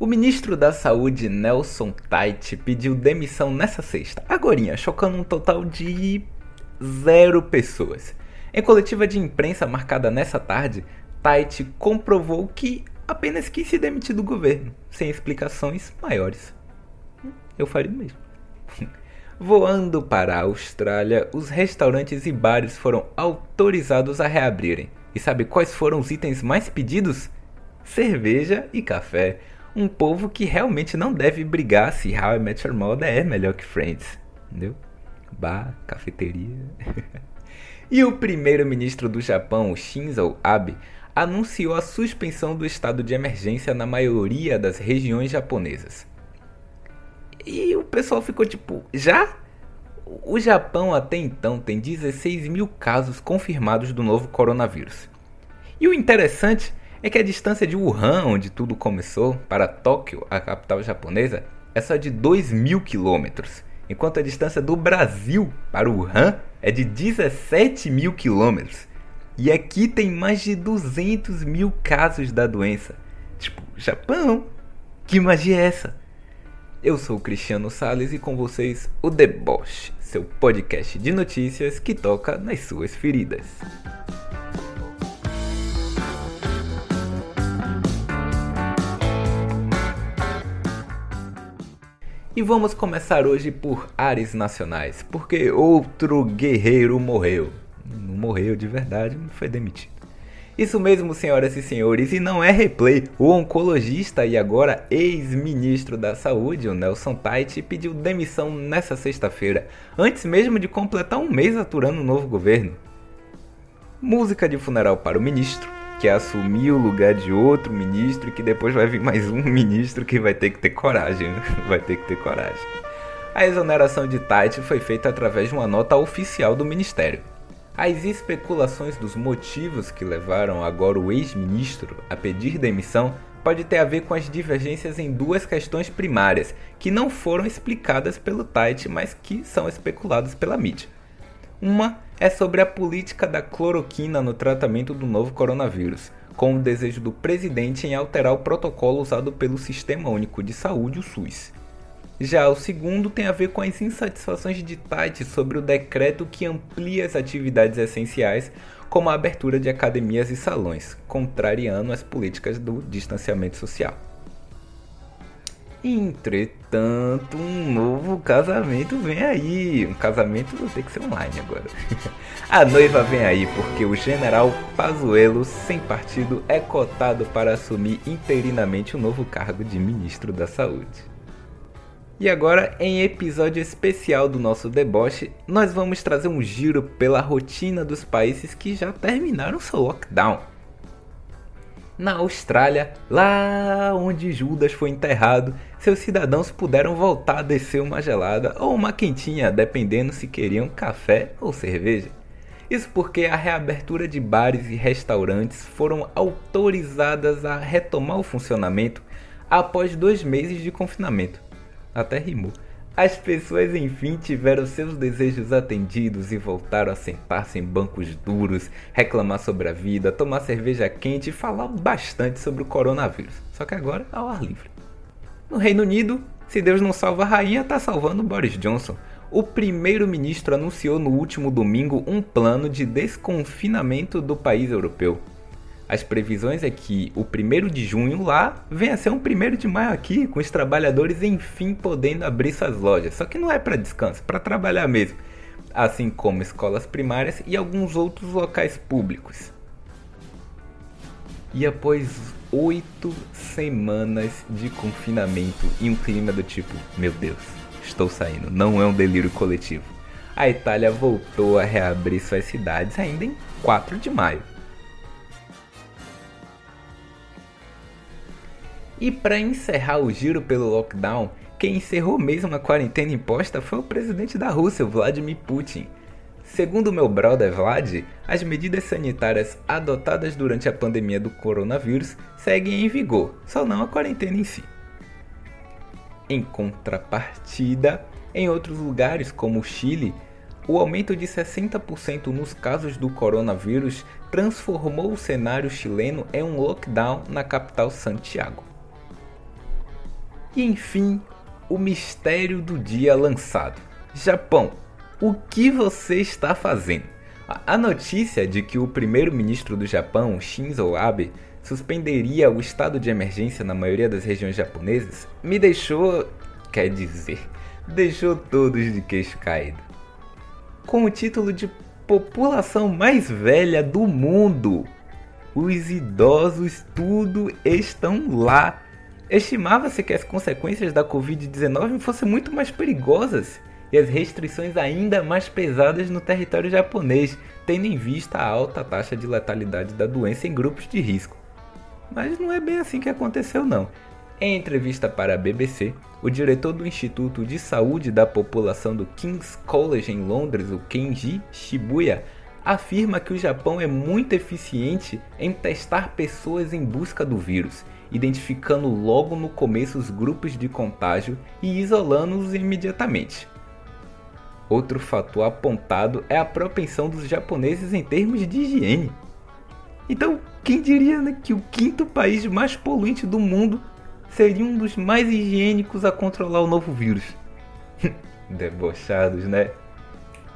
O ministro da Saúde, Nelson Tait, pediu demissão nessa sexta, agorinha, chocando um total de zero pessoas. Em coletiva de imprensa marcada nessa tarde, Tait comprovou que apenas quis se demitir do governo, sem explicações maiores. Eu faria o mesmo. Voando para a Austrália, os restaurantes e bares foram autorizados a reabrirem. E sabe quais foram os itens mais pedidos? Cerveja e café um povo que realmente não deve brigar se How I Met Your Mother é melhor que Friends. Entendeu? Bar, cafeteria. e o primeiro-ministro do Japão, Shinzo Abe, anunciou a suspensão do estado de emergência na maioria das regiões japonesas. E o pessoal ficou tipo, já? O Japão até então tem 16 mil casos confirmados do novo coronavírus. E o interessante é que a distância de Wuhan, onde tudo começou, para Tóquio, a capital japonesa, é só de 2 mil quilômetros, enquanto a distância do Brasil para Wuhan é de 17 mil quilômetros. E aqui tem mais de 200 mil casos da doença. Tipo, Japão? Que magia é essa? Eu sou o Cristiano Sales e com vocês o Deboche, seu podcast de notícias que toca nas suas feridas. E vamos começar hoje por ares nacionais, porque outro guerreiro morreu. Não morreu de verdade, foi demitido. Isso mesmo, senhoras e senhores, e não é replay. O oncologista e agora ex-ministro da Saúde, o Nelson Tait, pediu demissão nessa sexta-feira, antes mesmo de completar um mês aturando o novo governo. Música de funeral para o ministro, que assumir o lugar de outro ministro e que depois vai vir mais um ministro que vai ter que ter coragem, né? vai ter que ter coragem. A exoneração de Tait foi feita através de uma nota oficial do ministério. As especulações dos motivos que levaram agora o ex-ministro a pedir demissão pode ter a ver com as divergências em duas questões primárias que não foram explicadas pelo Tait, mas que são especuladas pela mídia. Uma é sobre a política da cloroquina no tratamento do novo coronavírus, com o desejo do presidente em alterar o protocolo usado pelo Sistema Único de Saúde, o SUS. Já o segundo tem a ver com as insatisfações de Tite sobre o decreto que amplia as atividades essenciais, como a abertura de academias e salões, contrariando as políticas do distanciamento social. Entretanto, um novo casamento vem aí. Um casamento vai ter que ser online agora. A noiva vem aí porque o general Pazuello, sem partido, é cotado para assumir interinamente o novo cargo de ministro da Saúde. E agora, em episódio especial do nosso deboche, nós vamos trazer um giro pela rotina dos países que já terminaram seu lockdown na Austrália, lá onde Judas foi enterrado, seus cidadãos puderam voltar a descer uma gelada ou uma quentinha, dependendo se queriam café ou cerveja. Isso porque a reabertura de bares e restaurantes foram autorizadas a retomar o funcionamento após dois meses de confinamento. Até rimou. As pessoas enfim tiveram seus desejos atendidos e voltaram a sentar-se em bancos duros, reclamar sobre a vida, tomar cerveja quente e falar bastante sobre o coronavírus. Só que agora ao ar livre. No Reino Unido, se Deus não salva a rainha, tá salvando Boris Johnson. O primeiro-ministro anunciou no último domingo um plano de desconfinamento do país europeu. As previsões é que o 1 de junho lá venha ser um 1 de maio aqui, com os trabalhadores enfim podendo abrir suas lojas. Só que não é para descanso, para trabalhar mesmo. Assim como escolas primárias e alguns outros locais públicos. E após oito semanas de confinamento e um clima do tipo: Meu Deus, estou saindo, não é um delírio coletivo. A Itália voltou a reabrir suas cidades ainda em 4 de maio. E para encerrar o giro pelo lockdown, quem encerrou mesmo a quarentena imposta foi o presidente da Rússia, Vladimir Putin. Segundo meu brother Vlad, as medidas sanitárias adotadas durante a pandemia do coronavírus seguem em vigor, só não a quarentena em si. Em contrapartida, em outros lugares como o Chile, o aumento de 60% nos casos do coronavírus transformou o cenário chileno em um lockdown na capital Santiago. E enfim, o mistério do dia lançado. Japão, o que você está fazendo? A notícia de que o primeiro-ministro do Japão, Shinzo Abe, suspenderia o estado de emergência na maioria das regiões japonesas me deixou, quer dizer, deixou todos de queixo caído. Com o título de população mais velha do mundo, os idosos tudo estão lá. Estimava-se que as consequências da Covid-19 fossem muito mais perigosas e as restrições ainda mais pesadas no território japonês, tendo em vista a alta taxa de letalidade da doença em grupos de risco. Mas não é bem assim que aconteceu não. Em entrevista para a BBC, o diretor do Instituto de Saúde da População do King's College em Londres, o Kenji Shibuya, afirma que o Japão é muito eficiente em testar pessoas em busca do vírus, identificando logo no começo os grupos de contágio e isolando-os imediatamente. Outro fator apontado é a propensão dos japoneses em termos de higiene. Então, quem diria né, que o quinto país mais poluente do mundo seria um dos mais higiênicos a controlar o novo vírus? Debochados, né?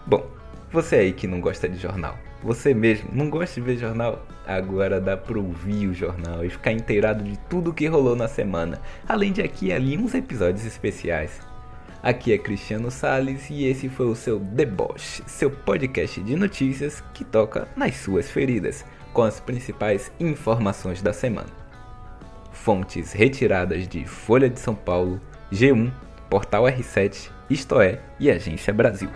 Bom, você aí que não gosta de jornal, você mesmo não gosta de ver jornal? Agora dá pra ouvir o jornal e ficar inteirado de tudo que rolou na semana, além de aqui e ali uns episódios especiais. Aqui é Cristiano Sales e esse foi o seu Deboche, seu podcast de notícias que toca nas suas feridas, com as principais informações da semana. Fontes retiradas de Folha de São Paulo, G1, Portal R7, Isto é e Agência Brasil.